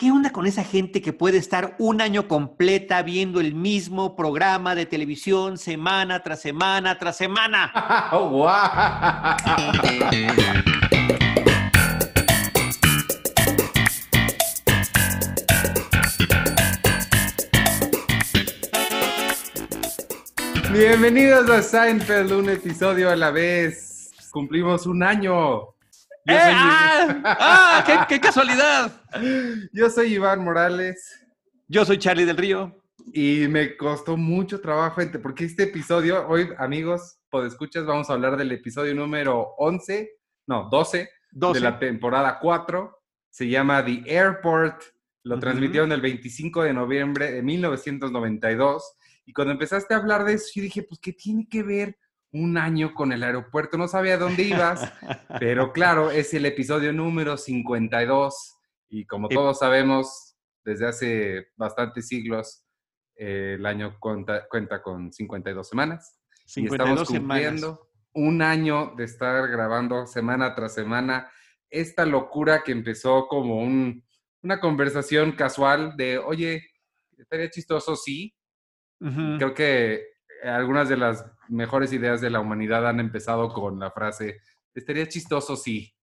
¿Qué onda con esa gente que puede estar un año completa viendo el mismo programa de televisión semana tras semana tras semana? Bienvenidos a Seinfeld, un episodio a la vez. Cumplimos un año. ¡Eh! ¡Ah! ¡Ah! qué, casualidad! Yo soy Iván Morales. Yo soy Charlie del Río. Y me costó mucho trabajo, porque este episodio, hoy, amigos, escuchas, vamos a hablar del episodio número 11, no, 12, de la temporada 4. Se llama The Airport. Lo transmitieron el 25 de noviembre de 1992. Y cuando empezaste a hablar de eso, yo dije, pues, ¿qué tiene que ver un año con el aeropuerto? No sabía dónde ibas, pero claro, es el episodio número 52. Y como todos sabemos, desde hace bastantes siglos, eh, el año cuenta, con 52 semanas. 52 y estamos cumpliendo un año de estar grabando semana tras semana esta locura que empezó como una conversación casual de, oye, estaría chistoso, sí, Creo que algunas de las mejores ideas de la humanidad han empezado con la frase, estaría chistoso sí.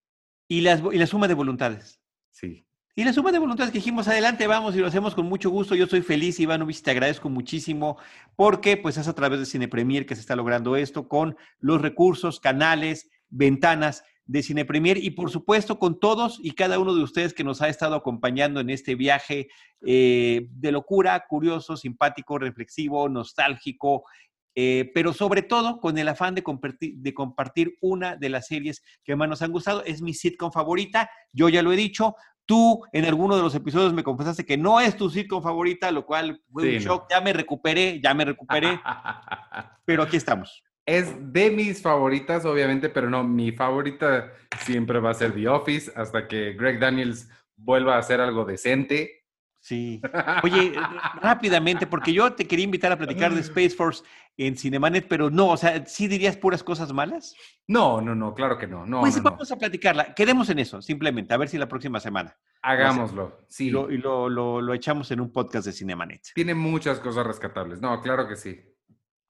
Y, las, y la suma de voluntades. Sí. Y la suma de voluntades que dijimos, adelante, vamos y lo hacemos con mucho gusto. Yo soy feliz, Ivanovich, te agradezco muchísimo porque pues es a través de Cine Premier que se está logrando esto con los recursos, canales, ventanas de Cine Premier y por supuesto con todos y cada uno de ustedes que nos ha estado acompañando en este viaje eh, de locura, curioso, simpático, reflexivo, nostálgico, eh, pero sobre todo con el afán de compartir, de compartir una de las series que más nos han gustado. Es mi sitcom favorita, yo ya lo he dicho. Tú en alguno de los episodios me confesaste que no es tu sitcom favorita, lo cual fue un shock. Ya me recuperé, ya me recuperé. pero aquí estamos es de mis favoritas, obviamente, pero no, mi favorita siempre va a ser The Office hasta que Greg Daniels vuelva a hacer algo decente. Sí. Oye, rápidamente, porque yo te quería invitar a platicar de Space Force en Cinemanet, pero no, o sea, ¿sí dirías puras cosas malas? No, no, no, claro que no. no pues vamos a platicarla. Quedemos en eso, simplemente, a ver si la próxima semana. Hagámoslo, sí. y lo, lo echamos en un podcast de Cinemanet. Tiene muchas cosas rescatables. No, claro que sí.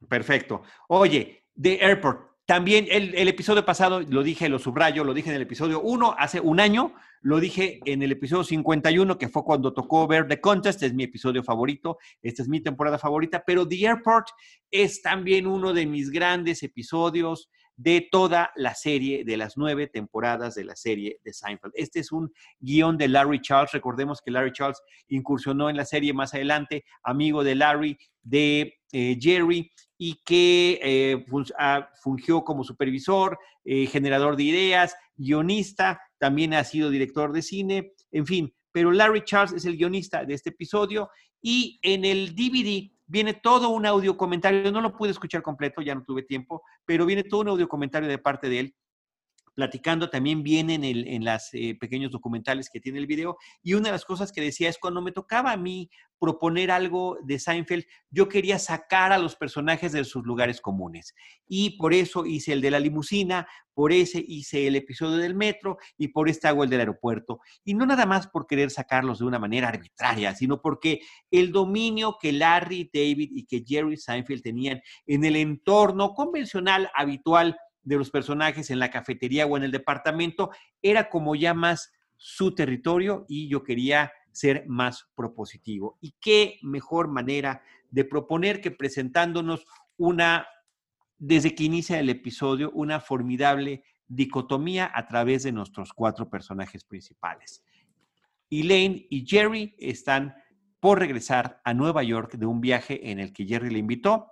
Perfecto. Oye, The Airport. También el, episodio pasado, lo dije, lo subrayo, lo dije en el episodio 1, hace un año, lo dije en el episodio 51, que fue cuando tocó ver The Contest, es mi episodio favorito, esta es mi temporada favorita, pero The Airport es también uno de mis grandes episodios de toda la serie, de las nueve temporadas de la serie de Seinfeld. Este es un guion de Larry Charles, recordemos que Larry Charles incursionó en la serie más adelante, amigo de Larry, de eh, Jerry, y que eh, ah, fungió como supervisor, eh, generador de ideas, guionista, también ha sido director de cine, en fin, pero Larry Charles es el guionista de este episodio y en el DVD viene todo un audio comentario, no lo pude escuchar completo, ya no tuve tiempo, pero viene todo un audio comentario de parte de él platicando también bien en, el, los eh, pequeños documentales que tiene el video. Y una de las cosas que decía es cuando me tocaba a mí proponer algo de Seinfeld, yo quería sacar a los personajes de sus lugares comunes. Y por eso hice el de la limusina, por ese hice el episodio del metro y por este hago el del aeropuerto. Y no nada más por querer sacarlos de una manera arbitraria, sino porque el dominio que Larry, David y que Jerry Seinfeld tenían en el entorno convencional, habitual, de los personajes en la cafetería o en el departamento, era como ya más su territorio y yo quería ser más propositivo. Y qué mejor manera de proponer que presentándonos una, desde que inicia el episodio, una formidable dicotomía a través de nuestros cuatro personajes principales. Elaine y Jerry están por regresar a Nueva York de un viaje en el que Jerry le invitó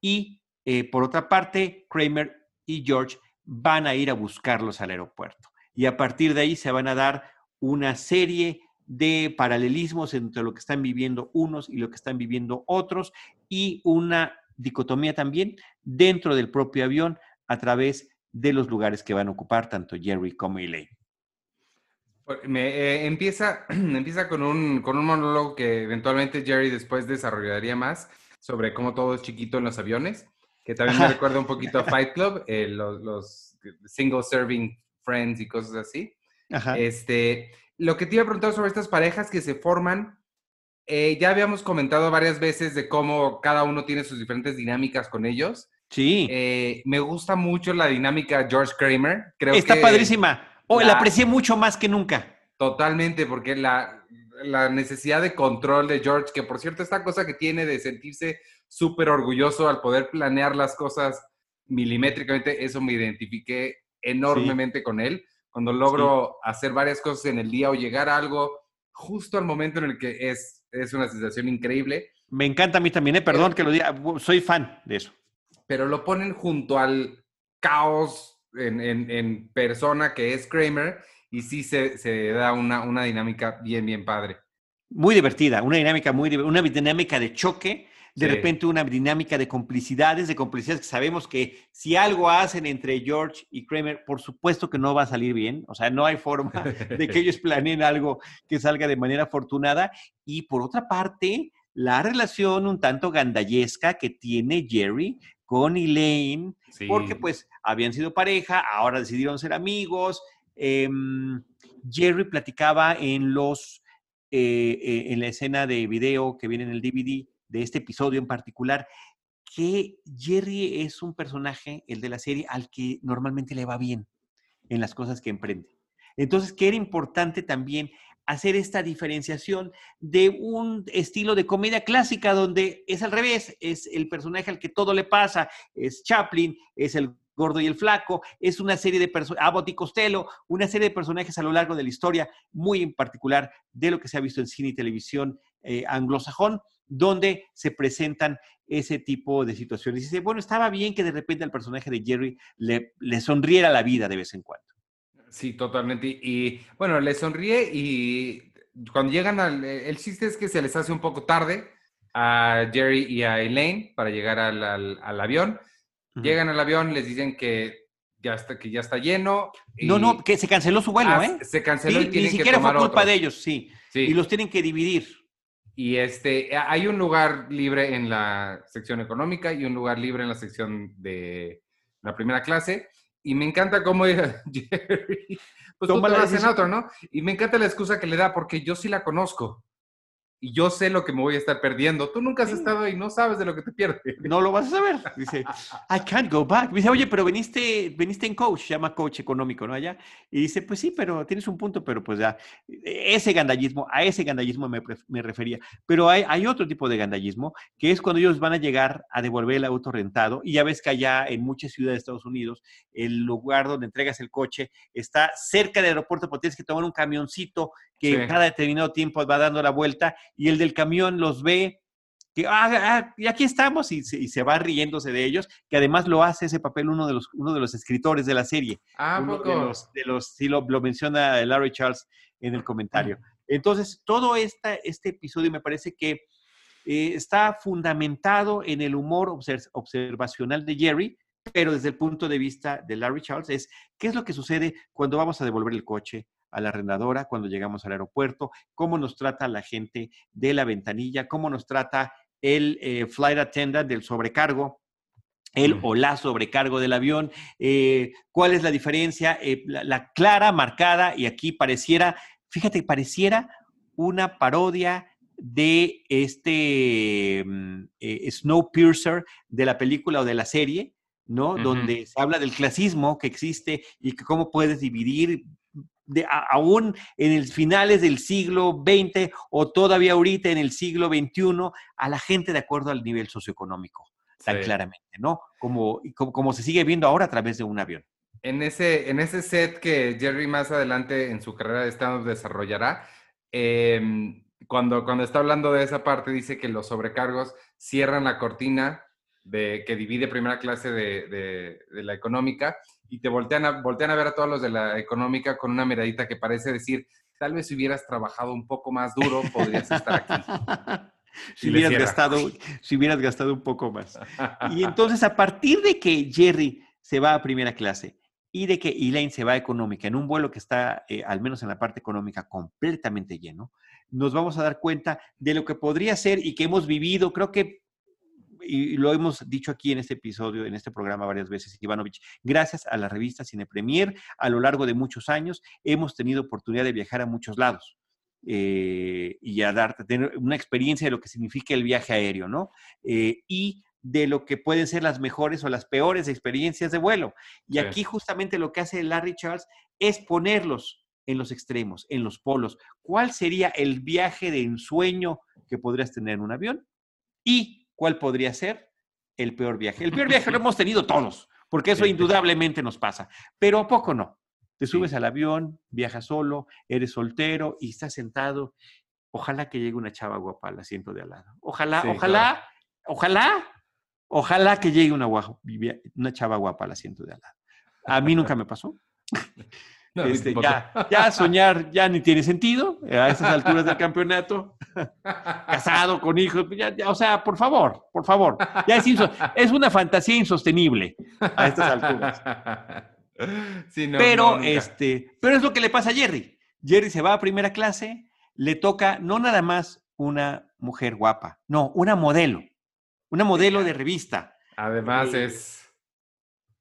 y eh, por otra parte, Kramer y George van a ir a buscarlos al aeropuerto. Y a partir de ahí se van a dar una serie de paralelismos entre lo que están viviendo unos y lo que están viviendo otros y una dicotomía también dentro del propio avión a través de los lugares que van a ocupar tanto Jerry como Elaine. Me, eh, empieza, empieza con, un, con un monólogo que eventualmente Jerry después desarrollaría más sobre cómo todo es chiquito en los aviones que también me recuerda un poquito a Fight Club, eh, los, single serving friends y cosas así. Este, lo que te iba a preguntar sobre estas parejas que se forman, eh, ya habíamos comentado varias veces de cómo cada uno tiene sus diferentes dinámicas con ellos. Sí. Eh, me gusta mucho la dinámica George Kramer. Creo Está padrísima. Oh, la, aprecié mucho más que nunca. Totalmente, porque la, la necesidad de control de George, que por cierto, esta cosa que tiene de sentirse súper orgulloso al poder planear las cosas milimétricamente, eso me identifiqué enormemente con él. Cuando logro hacer varias cosas en el día o llegar a algo justo al momento en el que es, es una sensación increíble. Me encanta a mí también, ¿eh? perdón que lo diga, soy fan de eso pero lo ponen junto al caos en, persona que es Kramer y sí se, da una, una, dinámica bien, bien padre. Muy divertida, una dinámica muy una dinámica de choque, de repente una dinámica de complicidades, de complicidades que sabemos que si algo hacen entre George y Kramer, por supuesto que no va a salir bien, o sea, no hay forma de que ellos planeen algo que salga de manera afortunada. Y por otra parte, la relación un tanto gandallesca que tiene Jerry con Elaine, porque pues habían sido pareja, ahora decidieron ser amigos. Em, Jerry platicaba en los eh, eh, en la escena de video que viene en el DVD de este episodio en particular, que Jerry es un personaje, el de la serie, al que normalmente le va bien en las cosas que emprende. Entonces, que era importante también hacer esta diferenciación de un estilo de comedia clásica donde es al revés, es el personaje al que todo le pasa, es Chaplin, es el gordo y el flaco, es una serie de personajes, Abbott y Costello, una serie de personajes a lo largo de la historia, muy en particular de lo que se ha visto en cine y televisión eh, anglosajón, donde se presentan ese tipo de situaciones. Y dice, bueno, estaba bien que de repente al personaje de Jerry le, le sonriera la vida de vez en cuando. Sí, totalmente. Y bueno, le sonríe y cuando llegan al... El chiste es que se les hace un poco tarde a Jerry y a Elaine para llegar al, avión. Llegan al avión, les dicen que ya está, que ya está lleno. No, no, que se canceló su vuelo, ah, ¿eh? Se canceló y Ni siquiera fue culpa de ellos, sí. sí. Y los tienen que dividir. Y este, hay un lugar libre en la sección económica y un lugar libre en la sección de la primera clase. Y me encanta cómo Jerry, pues tú te vas en otro, ¿no? Y me encanta la excusa que le da porque yo sí la conozco y yo sé lo que me voy a estar perdiendo. Tú nunca has estado ahí, no sabes de lo que te pierdes. No lo vas a saber. Dice, I can't go back. Dice, oye, pero viniste, viniste en coach, se llama coach económico, ¿no? Allá. Y dice, pues sí, pero tienes un punto, pero pues ya, ese gandallismo, a ese gandallismo me, me refería. Pero hay, hay, otro tipo de gandallismo, que es cuando ellos van a llegar a devolver el auto rentado. Y ya ves que allá en muchas ciudades de Estados Unidos, el lugar donde entregas el coche está cerca del aeropuerto, porque tienes que tomar un camioncito que cada determinado tiempo va dando la vuelta y el del camión los ve, que, ah, ah y aquí estamos, y se, va riéndose de ellos, que además lo hace ese papel uno de los, uno de los escritores de la serie. Ah, uno de los, de los, sí, lo, menciona Larry Charles en el comentario. Entonces, todo esta, este episodio me parece que eh, está fundamentado en el humor observacional de Jerry, pero desde el punto de vista de Larry Charles es qué es lo que sucede cuando vamos a devolver el coche, a la arrendadora cuando llegamos al aeropuerto, cómo nos trata la gente de la ventanilla, cómo nos trata el eh, flight attendant del sobrecargo, el o la sobrecargo del avión, eh, cuál es la diferencia, eh, la, clara, marcada, y aquí pareciera, fíjate, pareciera una parodia de este mm, Snowpiercer de la película o de la serie, ¿no? Donde se habla del clasismo que existe y que cómo puedes dividir aún en el finales del siglo XX o todavía ahorita en el siglo XXI a la gente de acuerdo al nivel socioeconómico, tan claramente, ¿no? Como, como, se sigue viendo ahora a través de un avión. En ese, en ese set que Jerry más adelante en su carrera de stand desarrollará, em, cuando, cuando está hablando de esa parte, dice que los sobrecargos cierran la cortina de, que divide primera clase de, de la económica y te voltean a, voltean a ver a todos los de la económica con una miradita que parece decir, tal vez si hubieras trabajado un poco más duro, podrías estar aquí. si, hubieras gastado, si hubieras gastado un poco más. Y entonces, a partir de que Jerry se va a primera clase y de que Elaine se va a económica, en un vuelo que está, eh, al menos en la parte económica, completamente lleno, nos vamos a dar cuenta de lo que podría ser y que hemos vivido, creo que y lo hemos dicho aquí en este episodio, en este programa varias veces, Ivanovich, gracias a la revista Cine Premier, a lo largo de muchos años, hemos tenido oportunidad de viajar a muchos lados. Eh, y a darte, tener una experiencia de lo que significa el viaje aéreo, ¿no? Eh, y de lo que pueden ser las mejores o las peores experiencias de vuelo. Y aquí justamente lo que hace Larry Charles es ponerlos en los extremos, en los polos. ¿Cuál sería el viaje de ensueño que podrías tener en un avión? ¿Y cuál podría ser el peor viaje? El peor viaje lo hemos tenido todos, porque eso indudablemente nos pasa, pero a poco no. Te subes al avión, viajas solo, eres soltero y estás sentado. Ojalá que llegue una chava guapa al asiento de al lado. Ojalá, ojalá, ojalá, ojalá que llegue una, una chava guapa al asiento de al lado. A mí nunca me pasó. Este, ya, soñar ya ni tiene sentido a estas alturas del campeonato. Casado con hijos, o sea, por favor, por favor. Ya es, es una fantasía insostenible a estas alturas pero, este, pero es lo que le pasa a Jerry. Jerry se va a primera clase, le toca no nada más una mujer guapa, no, una modelo, una modelo de revista. Además eh, es...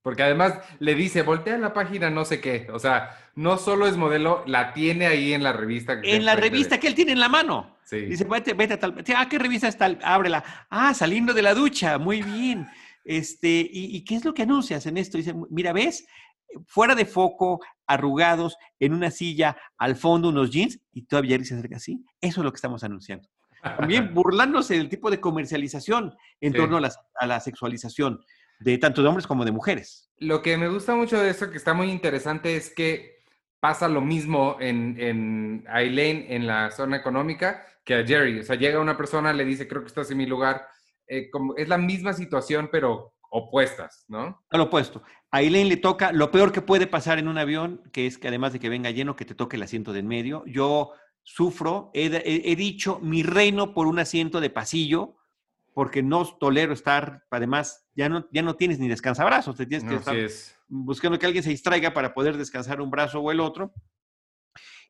Porque además le dice, voltea la página no sé qué. O sea, no solo es modelo, la tiene ahí en la revista. En la revista que él tiene en la mano. Dice, vete, vete a tal. Ah, ¿qué revista está? Ábrela. Ah, saliendo de la ducha. Muy bien. Este, ¿y, ¿y, qué es lo que anuncias en esto? Dice, mira, ¿ves? fuera de foco, arrugados, en una silla, al fondo unos jeans, y todavía se acerca así. Eso es lo que estamos anunciando. También burlándose del tipo de comercialización en torno a la, sexualización de tanto de hombres como de mujeres. Lo que me gusta mucho de eso, que está muy interesante, es que pasa lo mismo en, en Aileen en la zona económica que a Jerry. O sea, llega una persona, le dice, creo que estás en mi lugar. Eh, como, es la misma situación, pero opuestas, ¿no? Al opuesto. A Elaine le toca lo peor que puede pasar en un avión, que es que además de que venga lleno, que te toque el asiento de en medio. Yo sufro, he, dicho mi reino por un asiento de pasillo, porque no tolero estar, además, ya no, ya no tienes ni descansabrazos, te tienes que estar buscando que alguien se distraiga para poder descansar un brazo o el otro.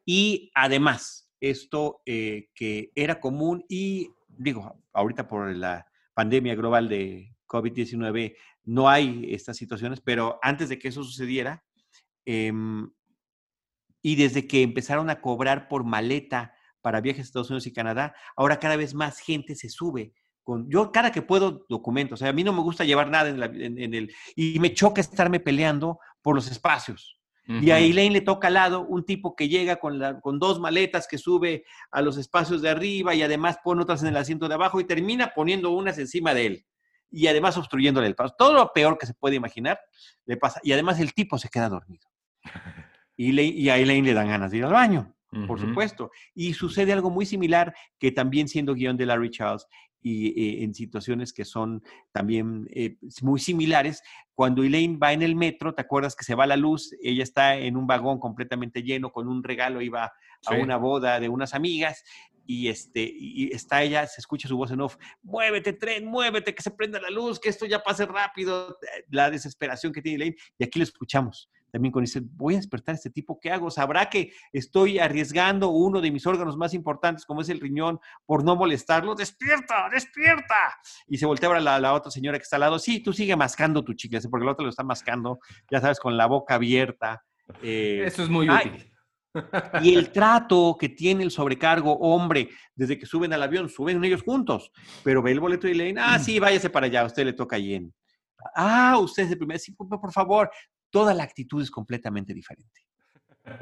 Y además, esto eh, que era común y digo, ahorita por la pandemia global de COVID-19 no hay estas situaciones, pero antes de que eso sucediera, em, y desde que empezaron a cobrar por maleta para viajes a Estados Unidos y Canadá, ahora cada vez más gente se sube. Con, yo cada que puedo documento, o sea, a mí no me gusta llevar nada en, el, y me choca estarme peleando por los espacios. Y a Elaine le toca al lado un tipo que llega con, con dos maletas que sube a los espacios de arriba y además pone otras en el asiento de abajo y termina poniendo unas encima de él y además obstruyéndole el paso. Todo lo peor que se puede imaginar le pasa. Y además el tipo se queda dormido. Y, y a Elaine le dan ganas de ir al baño, por supuesto. Y sucede algo muy similar que también siendo guion de Larry Charles y eh, en situaciones que son también eh, muy similares. Cuando Elaine va en el metro, ¿te acuerdas que se va la luz? Ella está en un vagón completamente lleno con un regalo, iba a una boda de unas amigas y, este, y está ella, se escucha su voz en off, muévete tren, muévete, que se prenda la luz, que esto ya pase rápido, eh, la desesperación que tiene Elaine, y aquí lo escuchamos. También con dice, voy a despertar a este tipo, ¿qué hago? ¿Sabrá que estoy arriesgando uno de mis órganos más importantes, como es el riñón, por no molestarlo? ¡Despierta, despierta! Y se voltea a la, la otra señora que está al lado, sí, tú sigue mascando tu chicle, porque el otro lo está mascando, ya sabes, con la boca abierta. Eh, Eso es muy útil. Y el trato que tiene el sobrecargo, hombre, desde que suben al avión, suben ellos juntos, pero ve el boleto y leen, ah, sí, váyase para allá, usted le toca en Ah, usted es el primer, sí, por favor. Toda la actitud es completamente diferente.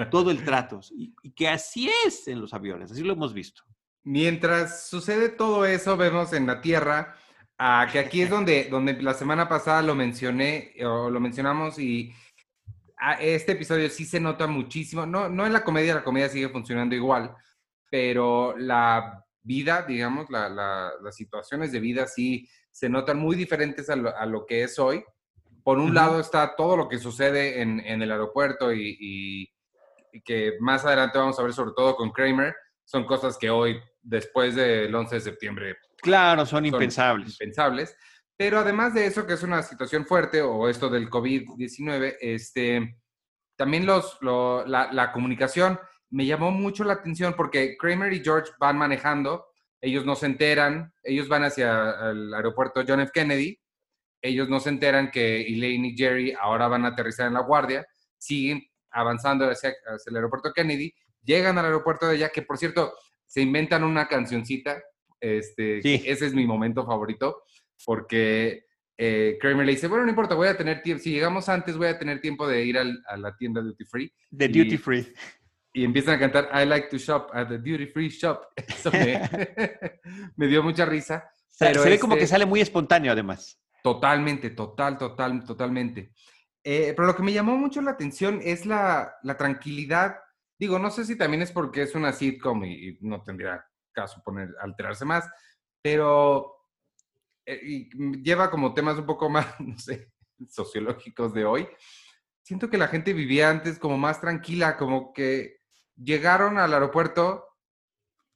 Todo el trato. Y, que así es en los aviones, así lo hemos visto. Mientras sucede todo eso, vemos en la Tierra, ah, que aquí es donde, donde la semana pasada lo mencioné, o lo mencionamos y este episodio sí se nota muchísimo, no, no en la comedia, la comedia sigue funcionando igual, pero la vida, digamos, las situaciones de vida sí se notan muy diferentes a lo, que es hoy. Por un lado está todo lo que sucede en, el aeropuerto y, que más adelante vamos a ver sobre todo con Kramer, son cosas que hoy, después del 11 de septiembre... Claro, son, impensables. Impensables. Pero además de eso, que es una situación fuerte, o esto del COVID-19, este, también los, la, comunicación me llamó mucho la atención porque Kramer y George van manejando ellos no se enteran, ellos van hacia el aeropuerto John F. Kennedy, ellos no se enteran que Elaine y Jerry ahora van a aterrizar en la guardia, siguen avanzando hacia, el aeropuerto Kennedy, llegan al aeropuerto de allá, que por cierto, se inventan una cancioncita, este, ese es mi momento favorito, porque eh, Kramer le dice, bueno, no importa, voy a tener tiempo, si llegamos antes voy a tener tiempo de ir a la tienda Duty Free. De Duty Free. Y empiezan a cantar I like to shop at the Duty Free Shop. Eso me, dio mucha risa. Pero se ve como que este sale muy espontáneo además. Totalmente, total, total, totalmente. Eh, pero lo que me llamó mucho la atención es la, tranquilidad. Digo, no sé si también es porque es una sitcom y, no tendría caso poner, alterarse más, pero eh, lleva como temas un poco más, sociológicos de hoy. Siento que la gente vivía antes como más tranquila, como que llegaron al aeropuerto,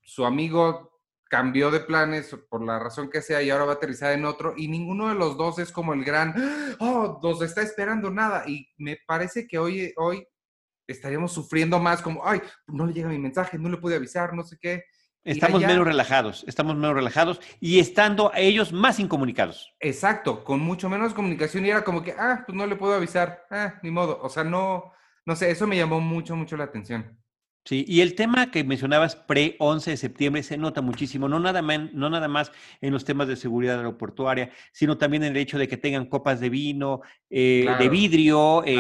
su amigo cambió de planes por la razón que sea y ahora va a aterrizar en otro y ninguno de los dos es como el gran, oh, nos está esperando nada. Y me parece que hoy, hoy estaríamos sufriendo más como, ay, no le llega mi mensaje, no le pude avisar, no sé qué. Estamos menos relajados, estamos menos relajados y estando a ellos más incomunicados. Exacto, con mucho menos comunicación y era como que, ah, pues no le puedo avisar, ah, ni modo. O sea, no, no sé, eso me llamó mucho, mucho la atención. Sí, y el tema que mencionabas pre-11 de septiembre se nota muchísimo, no nada, más, no nada más en los temas de seguridad aeroportuaria, sino también en el hecho de que tengan copas de vino, eh, de vidrio, eh,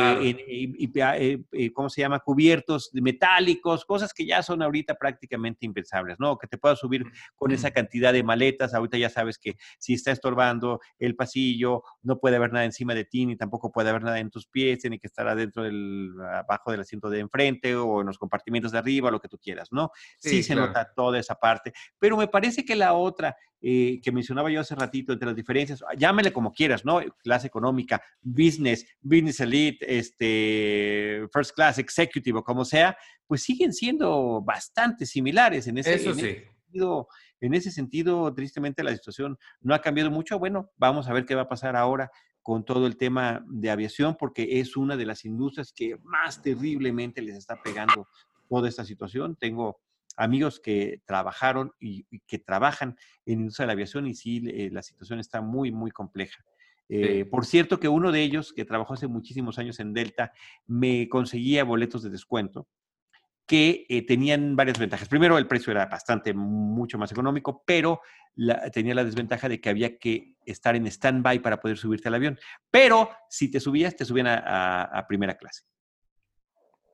ah, eh, ¿cómo se llama? Cubiertos metálicos, cosas que ya son ahorita prácticamente impensables, ¿no? Que te puedas subir con esa cantidad de maletas, ahorita ya sabes que si está estorbando el pasillo, no puede haber nada encima de ti, ni tampoco puede haber nada en tus pies, tiene que estar adentro del, abajo del asiento de enfrente o en los compartimentos de arriba, lo que tú quieras, ¿no? Sí, se nota toda esa parte, pero me parece que la otra eh, que mencionaba yo hace ratito, entre las diferencias, llámele como quieras, ¿no? Clase económica, business, business elite, este, first class, executive o como sea, pues siguen siendo bastante similares en ese, Eso sí. sentido. En ese sentido, tristemente, la situación no ha cambiado mucho. Bueno, vamos a ver qué va a pasar ahora con todo el tema de aviación, porque es una de las industrias que más terriblemente les está pegando toda esta situación. Tengo amigos que trabajaron y, que trabajan en la industria de la aviación y sí, eh, la situación está muy, muy compleja. Eh, por cierto que uno de ellos, que trabajó hace muchísimos años en Delta, me conseguía boletos de descuento que eh, tenían varias ventajas. Primero, el precio era bastante, mucho más económico, pero tenía la desventaja de que había que estar en stand-by para poder subirte al avión. Pero si te subías, te subían a primera clase.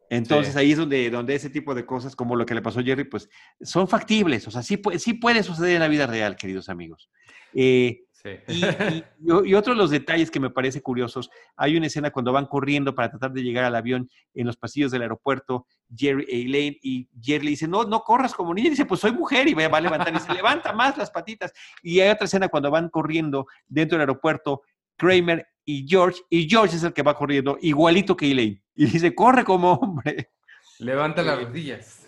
Entonces ahí es donde, donde ese tipo de cosas, como lo que le pasó a Jerry, pues son factibles. O sea, sí, sí puede suceder en la vida real, queridos amigos. Eh, sí. y, otro de los detalles que me parece curiosos, hay una escena cuando van corriendo para tratar de llegar al avión en los pasillos del aeropuerto, Jerry e Elaine, y Jerry le dice, no, no corras como niña, y dice, pues soy mujer, y va a levantar, y se levanta más las patitas. Y hay otra escena cuando van corriendo dentro del aeropuerto, Kramer y George, y George es el que va corriendo, igualito que Elaine. Y dice, corre como hombre. Levanta las eh, rodillas.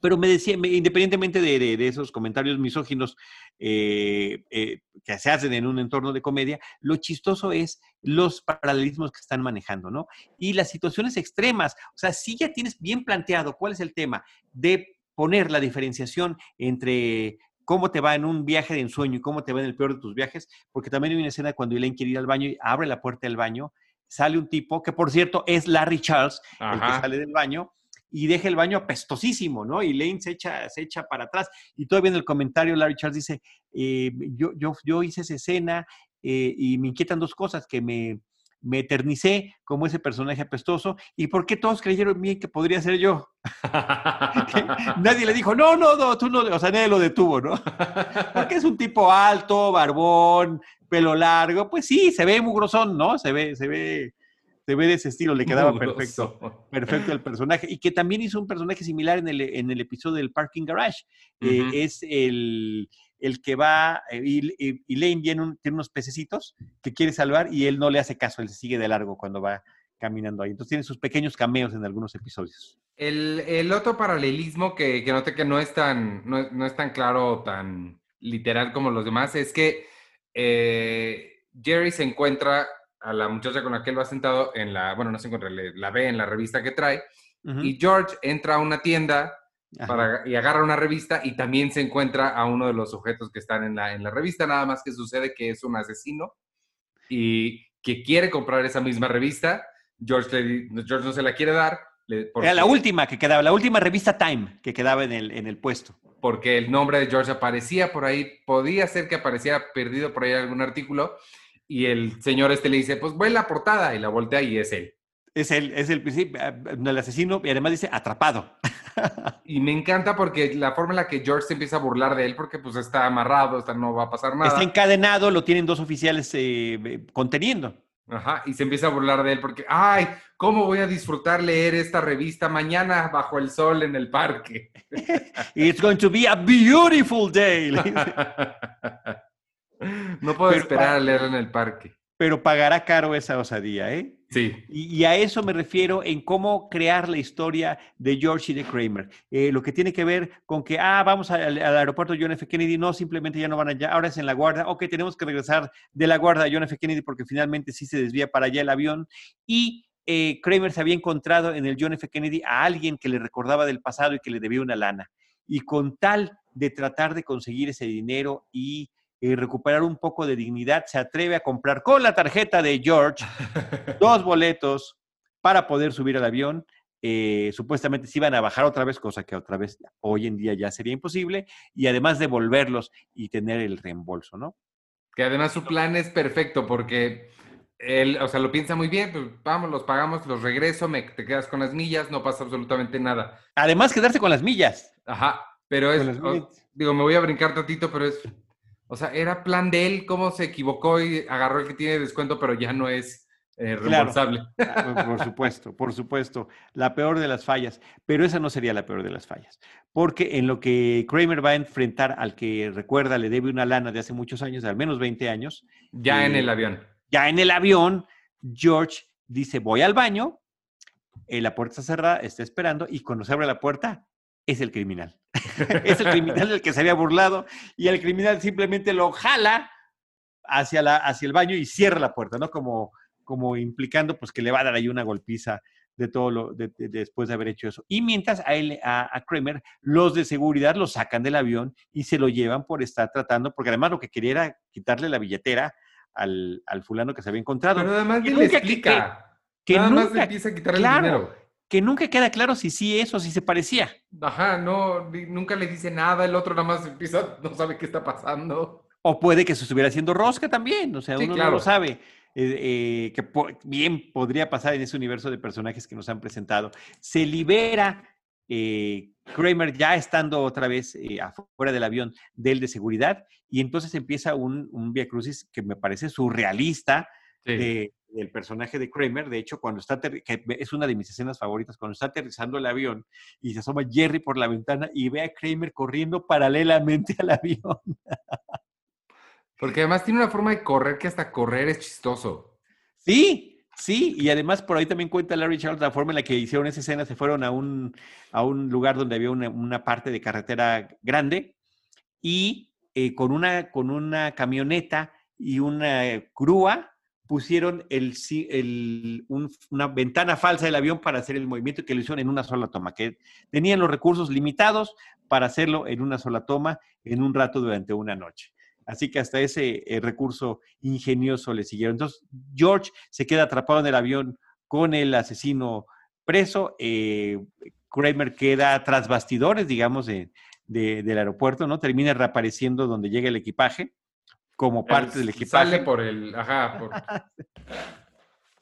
Pero me decía, independientemente de, esos comentarios misóginos eh, eh, que se hacen en un entorno de comedia, lo chistoso es los paralelismos que están manejando, ¿no? Y las situaciones extremas. O sea, si ya tienes bien planteado cuál es el tema de poner la diferenciación entre cómo te va en un viaje de ensueño y cómo te va en el peor de tus viajes, porque también hay una escena cuando Elaine quiere ir al baño y abre la puerta del baño, sale un tipo, que por cierto es Larry Charles, el que sale del baño, y deja el baño apestosísimo, ¿no? Y Elaine se echa, se echa para atrás. Y todavía en el comentario Larry Charles dice, eh, yo, yo, yo hice esa escena eh, y me inquietan dos cosas, que me, me eternicé como ese personaje apestoso y por qué todos creyeron bien que podría ser yo. nadie le dijo, no, no, no, tú no, o sea, nadie lo detuvo, ¿no? Porque es un tipo alto, barbón, pelo largo, pues sí, se ve mugrosón, ¿no? Se ve, se ve, se ve de ese estilo, le quedaba perfecto, perfecto el personaje. Y que también hizo un personaje similar en el, en el episodio del Parking Garage. Eh, es el, el que va, eh, y, y, Lane tiene, tiene, unos pececitos que quiere salvar y él no le hace caso, él se sigue de largo cuando va caminando ahí. Entonces tiene sus pequeños cameos en algunos episodios. El, otro paralelismo que, que noté que no es tan, no, es tan claro, tan literal como los demás, es que eh, Jerry se encuentra a la muchacha con la que él va sentado en la, bueno, no se encuentra, la ve en la revista que trae, y George entra a una tienda para, y agarra una revista y también se encuentra a uno de los sujetos que están en la, en la revista, nada más que sucede que es un asesino y que quiere comprar esa misma revista. George, George no se la quiere dar. Era la última que quedaba, la última revista Time que quedaba en el, en el puesto. Porque el nombre de George aparecía por ahí, podía ser que apareciera perdido por ahí algún artículo, y el señor este le dice, pues ve la portada, y la voltea y es él. Es él, es el, el asesino, y además dice atrapado. Y me encanta porque la forma en la que George se empieza a burlar de él, porque pues está amarrado, está, no va a pasar nada. Está encadenado, lo tienen dos oficiales eh, conteniendo. Ajá, y se empieza a burlar de él porque, ay, ¿cómo voy a disfrutar leer esta revista mañana bajo el sol en el parque? It's going to be a beautiful day. no puedo esperar a leerla en el parque pero pagará caro esa osadía, ¿eh? Y, a eso me refiero en cómo crear la historia de George y de Kramer. Eh, lo que tiene que ver con que, ah, vamos al, aeropuerto John F. Kennedy, no, simplemente ya no van allá, ahora es en la guardia, ok, tenemos que regresar de la guardia a John F. Kennedy porque finalmente sí se desvía para allá el avión. Y eh, Kramer se había encontrado en el John F. Kennedy a alguien que le recordaba del pasado y que le debía una lana. Y con tal de tratar de conseguir ese dinero y y recuperar un poco de dignidad, se atreve a comprar con la tarjeta de George dos boletos para poder subir al avión. Eh, supuestamente se iban a bajar otra vez, cosa que otra vez hoy en día ya sería imposible, y además devolverlos y tener el reembolso, ¿no? Que además su plan es perfecto porque él, o sea, lo piensa muy bien, pues vamos, los pagamos, los regreso, me, te quedas con las millas, no pasa absolutamente nada. Además, quedarse con las millas. Ajá, pero es, digo, me voy a brincar tantito, pero es o sea, era plan de él, cómo se equivocó y agarró el que tiene descuento, pero ya no es eh, reembolsable. Ah, por supuesto, por supuesto. La peor de las fallas. Pero esa no sería la peor de las fallas. Porque en lo que Kramer va a enfrentar al que recuerda le debe una lana de hace muchos años, de al menos 20 años. Ya en eh, el avión. Ya en el avión, George dice: Voy al baño. Eh, la puerta está cerrada, está esperando, y cuando se abre la puerta, es el criminal. es el criminal del que se había burlado y el criminal simplemente lo jala hacia, la, hacia el baño y cierra la puerta, ¿no? Como, como implicando pues que le va a dar ahí una golpiza de todo lo, después de haber hecho eso. Y mientras a él, a, Kramer, los de seguridad lo sacan del avión y se lo llevan por estar tratando, porque además lo que quería era quitarle la billetera al, fulano que se había encontrado. Pero además le explica. Que, nada más empieza a quitarle el dinero que nunca queda claro si sí es o si se parecía. Ajá, no, nunca le dice nada, el otro nada más empieza, no sabe qué está pasando. O puede que se estuviera haciendo rosca también, o sea, uno no lo sabe. Eh, eh, que bien podría pasar en ese universo de personajes que nos han presentado. Se libera eh, Kramer ya estando otra vez afuera del avión del de seguridad y entonces empieza un, un Via Crucis que me parece surrealista de el personaje de Kramer, de hecho, cuando está, que es una de mis escenas favoritas, cuando está aterrizando el avión y se asoma Jerry por la ventana y ve a Kramer corriendo paralelamente al avión. Porque además tiene una forma de correr que hasta correr es chistoso. Sí, sí, y además por ahí también cuenta Larry Charles la forma en la que hicieron esa escena, se fueron a un, a un lugar donde había una, parte de carretera grande y eh, con, una, con una camioneta y una grúa pusieron una ventana falsa del avión para hacer el movimiento que lo hicieron en una sola toma, que tenían los recursos limitados para hacerlo en una sola toma en un rato durante una noche. Así que hasta ese eh, recurso ingenioso le siguieron. Entonces, George se queda atrapado en el avión con el asesino preso. Eh, Kramer queda tras bastidores, digamos, de, del aeropuerto, ¿no? Termina reapareciendo donde llega el equipaje como parte del equipaje. Sale por el, ajá,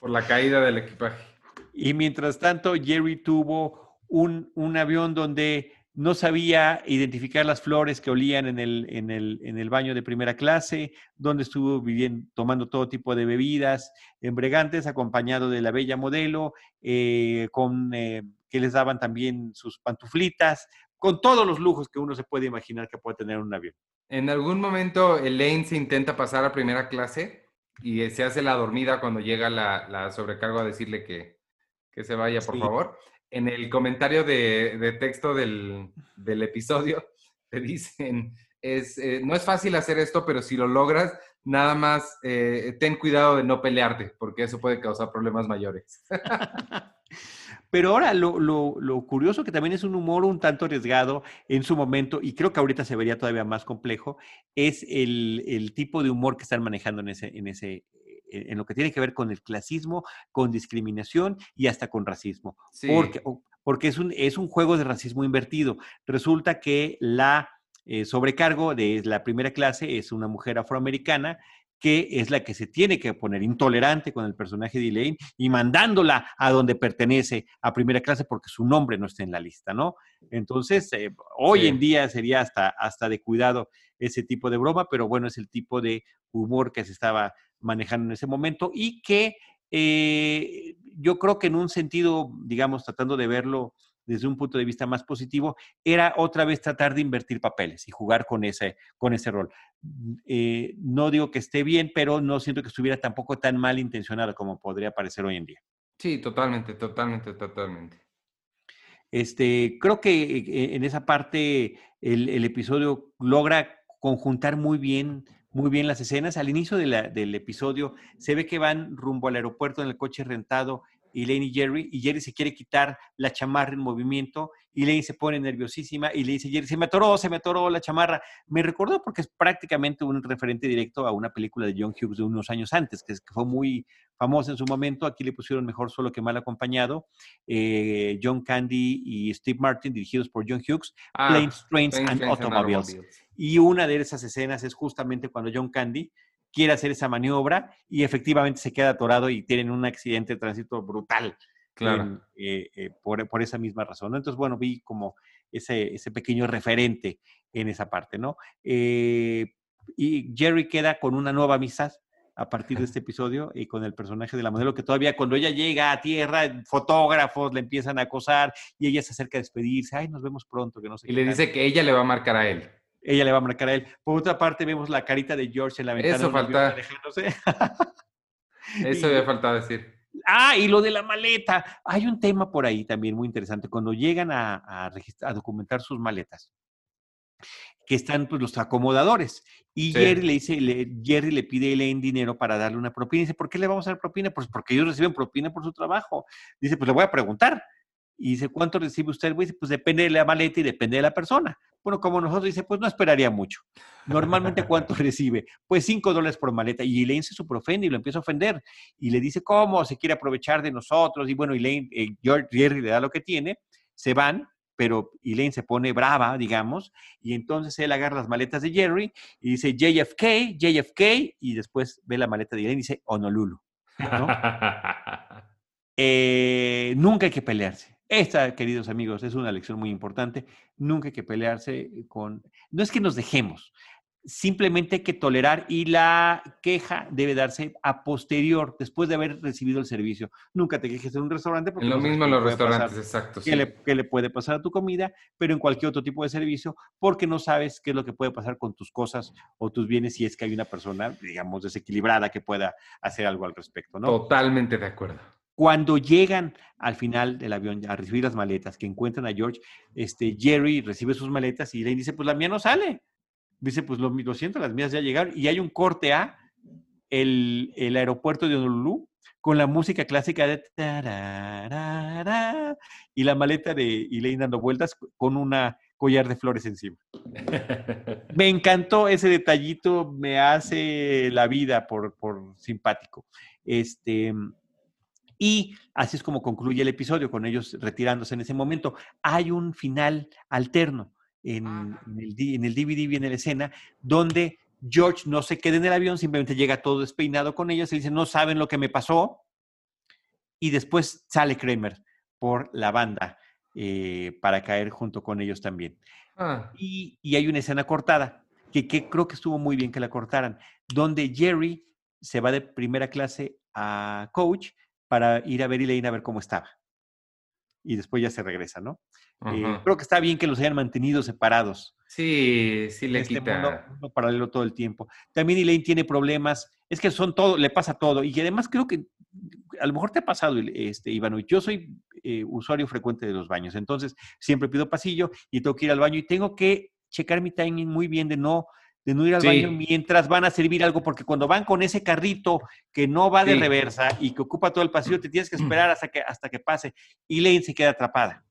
por, la caída del equipaje. Y mientras tanto, Jerry tuvo un, un, avión donde no sabía identificar las flores que olían en el, en el, en el baño de primera clase, donde estuvo viviendo, tomando todo tipo de bebidas embregantes, acompañado de la bella modelo, eh, con, eh, que les daban también sus pantuflitas, con todos los lujos que uno se puede imaginar que puede tener un avión. En algún momento Elaine se intenta pasar a primera clase y se hace la dormida cuando llega la, la sobrecargo a decirle que, que se vaya, por favor. En el comentario de, de texto del, del, episodio te dicen, es, eh, no es fácil hacer esto, pero si lo logras, nada más eh, ten cuidado de no pelearte, porque eso puede causar problemas mayores. Pero ahora lo, lo, lo, curioso que también es un humor un tanto arriesgado en su momento, y creo que ahorita se vería todavía más complejo, es el, el tipo de humor que están manejando en ese, en ese, eh, en lo que tiene que ver con el clasismo, con discriminación y hasta con racismo. Porque, porque es, un, es un juego de racismo invertido. Resulta que la eh, sobrecargo de la primera clase es una mujer afroamericana que es la que se tiene que poner intolerante con el personaje de Elaine y mandándola a donde pertenece a primera clase porque su nombre no está en la lista, ¿no? Entonces, eh, hoy en día sería hasta, hasta de cuidado ese tipo de broma, pero bueno, es el tipo de humor que se estaba manejando en ese momento y que eh, yo creo que en un sentido, digamos, tratando de verlo desde un punto de vista más positivo, era otra vez tratar de invertir papeles y jugar con ese, con ese rol. Mm, eh, no digo que esté bien, pero no siento que estuviera tampoco tan mal intencionado como podría parecer hoy en día. Sí, totalmente, totalmente, totalmente. Este, creo que eh, en esa parte el, el episodio logra conjuntar muy bien muy bien las escenas. Al inicio del episodio se ve que van rumbo al aeropuerto en el coche rentado Elaine y Jerry, y Jerry se quiere quitar la chamarra en movimiento, y Elaine se pone nerviosísima y le dice, Jerry, se me atoró, se me atoró la chamarra. Me recordó porque es prácticamente un referente directo a una película de John Hughes de unos años antes, que, fue muy famosa en su momento. Aquí le pusieron mejor solo que mal acompañado. Eh, John Candy y Steve Martin, dirigidos por John Hughes, ah, Planes, Trains and Automobiles. Y una de esas escenas es justamente cuando John Candy quiere hacer esa maniobra y efectivamente se queda atorado y tienen un accidente de tránsito brutal. Claro. Eh, eh, por, esa misma razón. Entonces, bueno, vi como ese, ese pequeño referente en esa parte, ¿no? Eh, y Jerry queda con una nueva amistad a partir de este episodio y con el personaje de la modelo que todavía cuando ella llega a tierra, fotógrafos le empiezan a acosar y ella se acerca a despedirse, ay, nos vemos pronto, que no sé. Y le dice que ella le va a marcar a él ella le va a marcar a él. Por otra parte, vemos la carita de George en la ventana. Eso falta. Eso había faltado decir. Ah, y lo de la maleta. Hay un tema por ahí también muy interesante. Cuando llegan a, documentar sus maletas, que están pues, los acomodadores. Y Jerry le dice, Jerry le pide a Elaine dinero para darle una propina. Y dice, ¿por qué le vamos a dar propina? Pues porque ellos reciben propina por su trabajo. Dice, pues le voy a preguntar. Y dice, ¿cuánto recibe usted? Dice, pues depende de la maleta y depende de la persona. Bueno, como nosotros dice, pues no esperaría mucho. Normalmente, ¿cuánto recibe? Pues cinco dólares por maleta. Y Elaine se superofende y lo empieza a ofender. Y le dice, ¿cómo? Se quiere aprovechar de nosotros. Y bueno, Elaine, eh, Jerry le da lo que tiene, se van, pero Elaine se pone brava, digamos, y entonces él agarra las maletas de Jerry y dice JFK, JFK, y después ve la maleta de Elaine y dice Honolulu. Eh, nunca hay que pelearse. Esta, queridos amigos, es una lección muy importante. Nunca hay que pelearse con... No es que nos dejemos, simplemente hay que tolerar y la queja debe darse a posterior, después de haber recibido el servicio. Nunca te quejes en un restaurante. Porque lo mismo en los restaurantes, exacto. ¿qué, le, ¿Qué le puede pasar a tu comida? Pero en cualquier otro tipo de servicio, porque no sabes qué es lo que puede pasar con tus cosas o tus bienes si es que hay una persona, digamos, desequilibrada que pueda hacer algo al respecto, ¿no? Totalmente de acuerdo. Cuando llegan al final del avión a recibir las maletas, que encuentran a George, este, Jerry recibe sus maletas y le dice, pues la mía no sale. Dice, pues lo, lo siento, las mías ya llegaron. Y hay un corte a el, el aeropuerto de Honolulu con la música clásica de y la maleta de Elaine dando vueltas con una collar de flores encima. Me encantó ese detallito, me hace la vida por, por simpático. Este, y así es como concluye el episodio, con ellos retirándose en ese momento. Hay un final alterno en, el, en el DVD, viene la escena, donde George no se queda en el avión, simplemente llega todo despeinado con ellos y dice, no saben lo que me pasó. Y después sale Kramer por la banda eh, para caer junto con ellos también. Ah. Y, y, hay una escena cortada, que, que creo que estuvo muy bien que la cortaran, donde Jerry se va de primera clase a coach para ir a ver Elaine a ver cómo estaba. Y después ya se regresa, ¿no? Eh, creo que está bien que los hayan mantenido separados. Sí, sí le este quita. Mundo, paralelo todo el tiempo. También Elaine tiene problemas, es que son todo, le pasa todo. Y además creo que a lo mejor te ha pasado, este, Ivano, yo soy eh, usuario frecuente de los baños, entonces siempre pido pasillo y tengo que ir al baño y tengo que checar mi timing muy bien de no de no ir al baño mientras van a servir algo, porque cuando van con ese carrito que no va de reversa y que ocupa todo el pasillo, te tienes que esperar hasta que, hasta que pase. Y Lane se queda atrapada.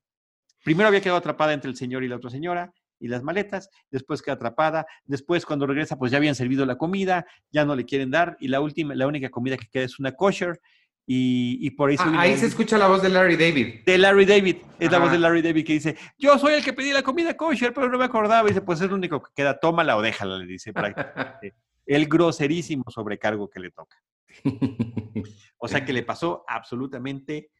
Primero había quedado atrapada entre el señor y la otra señora y las maletas, después queda atrapada, después cuando regresa pues ya habían servido la comida, ya no le quieren dar y la última, la única comida que queda es una kosher y, por eso... Ah, ahí se escucha la voz de Larry David. De Larry David, es la voz de Larry David que dice, yo soy el que pedí la comida kosher, pero no me acordaba. Y dice, pues es lo único que queda, tómala o déjala, le dice prácticamente. el groserísimo sobrecargo que le toca. o sea que le pasó absolutamente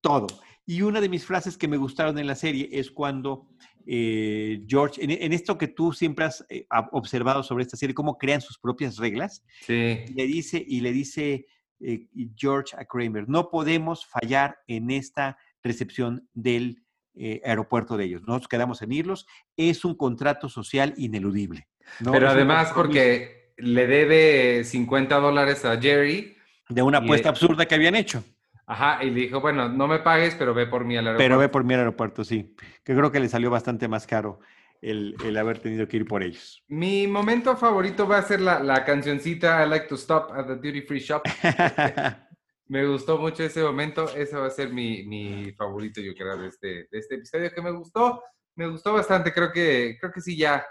todo. Y una de mis frases que me gustaron en la serie es cuando eh, George, en, esto que tú siempre has eh, observado sobre esta serie, cómo crean sus propias reglas, sí. le dice, y le dice eh, George a Kramer, no podemos fallar en esta recepción del eh, aeropuerto de ellos, nos quedamos en irlos, es un contrato social ineludible. Pero además porque le debe 50 dólares a Jerry. De una apuesta absurda que habían hecho. Ajá, y le dijo, bueno, no me pagues, pero ve por mí al aeropuerto. Pero ve por mí al aeropuerto, sí. Que creo que le salió bastante más caro el, haber tenido que ir por ellos. Mi momento favorito va a ser la, la cancioncita I like to stop at the duty free shop. me gustó mucho ese momento. Ese va a ser mi, mi favorito, yo creo, de este, de este episodio que me gustó. Me gustó bastante. Creo que, creo que sí, ya,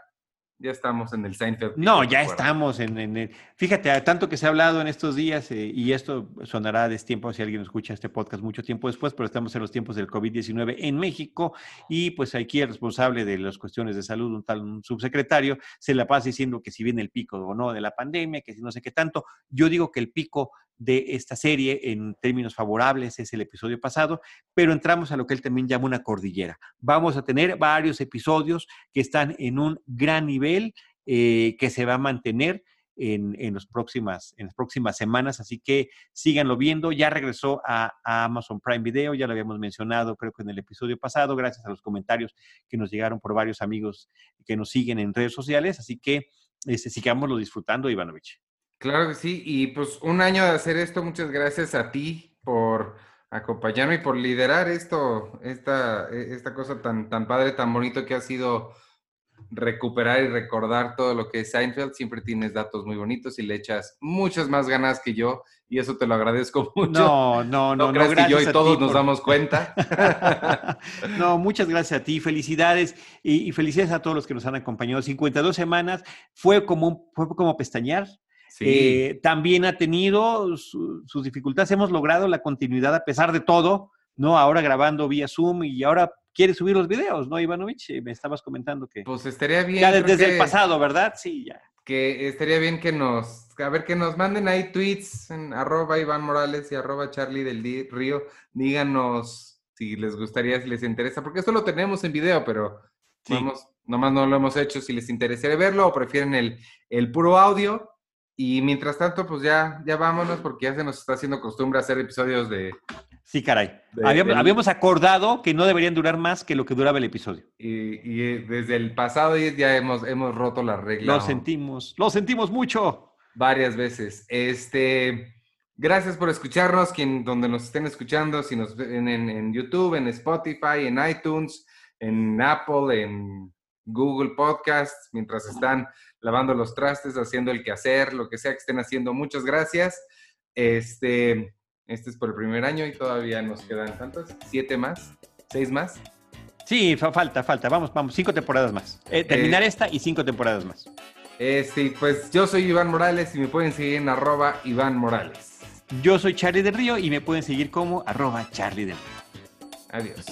ya estamos en el Seinfeld. No, ya estamos en, el... Fíjate, tanto que se ha hablado en estos días, eh, y esto sonará de tiempo si alguien escucha este podcast mucho tiempo después, pero estamos en los tiempos del COVID-19 en México, y pues aquí el responsable de las cuestiones de salud, un tal subsecretario, se la pasa diciendo que si viene el pico o no de la pandemia, que si no sé qué tanto. Yo digo que el pico de esta serie en términos favorables es el episodio pasado, pero entramos a lo que él también llama una cordillera. Vamos a tener varios episodios que están en un gran nivel eh, que se va a mantener en, en, próximas, en las próximas semanas, así que síganlo viendo. Ya regresó a, Amazon Prime Video, ya lo habíamos mencionado creo que en el episodio pasado, gracias a los comentarios que nos llegaron por varios amigos que nos siguen en redes sociales, así que este, sigámoslo disfrutando, Ivanovich. Claro que sí, y pues un año de hacer esto, muchas gracias a ti por acompañarme y por liderar esto, esta, e, esta cosa tan, tan padre, tan bonito que ha sido recuperar y recordar todo lo que es Seinfeld. Siempre tienes datos muy bonitos y le echas muchas más ganas que yo y eso te lo agradezco mucho. No, no, no. No creas que yo y todos nos damos cuenta. no, muchas gracias a ti. Felicidades y, felicidades a todos los que nos han acompañado. 52 semanas fue como, fue como pestañear. Eh, también ha tenido sus dificultades. Hemos logrado la continuidad a pesar de todo, ¿no? Ahora grabando vía Zoom y ahora quiere subir los videos, ¿no, Ivanovich? Eh, me estabas comentando que... Pues estaría bien. Ya desde, el pasado, ¿verdad? Sí, ya. Que estaría bien que nos, a ver, que nos manden ahí tweets en arroba Iván Morales y arroba Charlie del Río. Díganos si les gustaría, si les interesa, porque esto lo tenemos en video, pero vamos, nomás no lo hemos hecho. Si les interesaría verlo o prefieren el, el puro audio, y mientras tanto, pues ya, ya vámonos porque ya se nos está haciendo costumbre hacer episodios de... Sí, caray. habíamos, acordado que no deberían durar más que lo que duraba el episodio. Y, y desde el pasado ya hemos, hemos roto la regla. Lo sentimos, lo sentimos mucho. Varias veces. Este, gracias por escucharnos, quien, donde nos estén escuchando, si nos ven en, en YouTube, en Spotify, en iTunes, en Apple, en Google Podcasts, mientras están lavando los trastes, haciendo el quehacer, lo que sea que estén haciendo. Muchas gracias. Este, este es por el primer año y todavía nos quedan tantos, siete más, seis más. Sí, falta, falta. Vamos, vamos, cinco temporadas más. Eh, terminar eh, esta y cinco temporadas más. Este, pues yo soy Iván Morales y me pueden seguir en arroba Iván Morales. Yo soy Charlie del Río y me pueden seguir como arroba Charlie del Río. Adiós.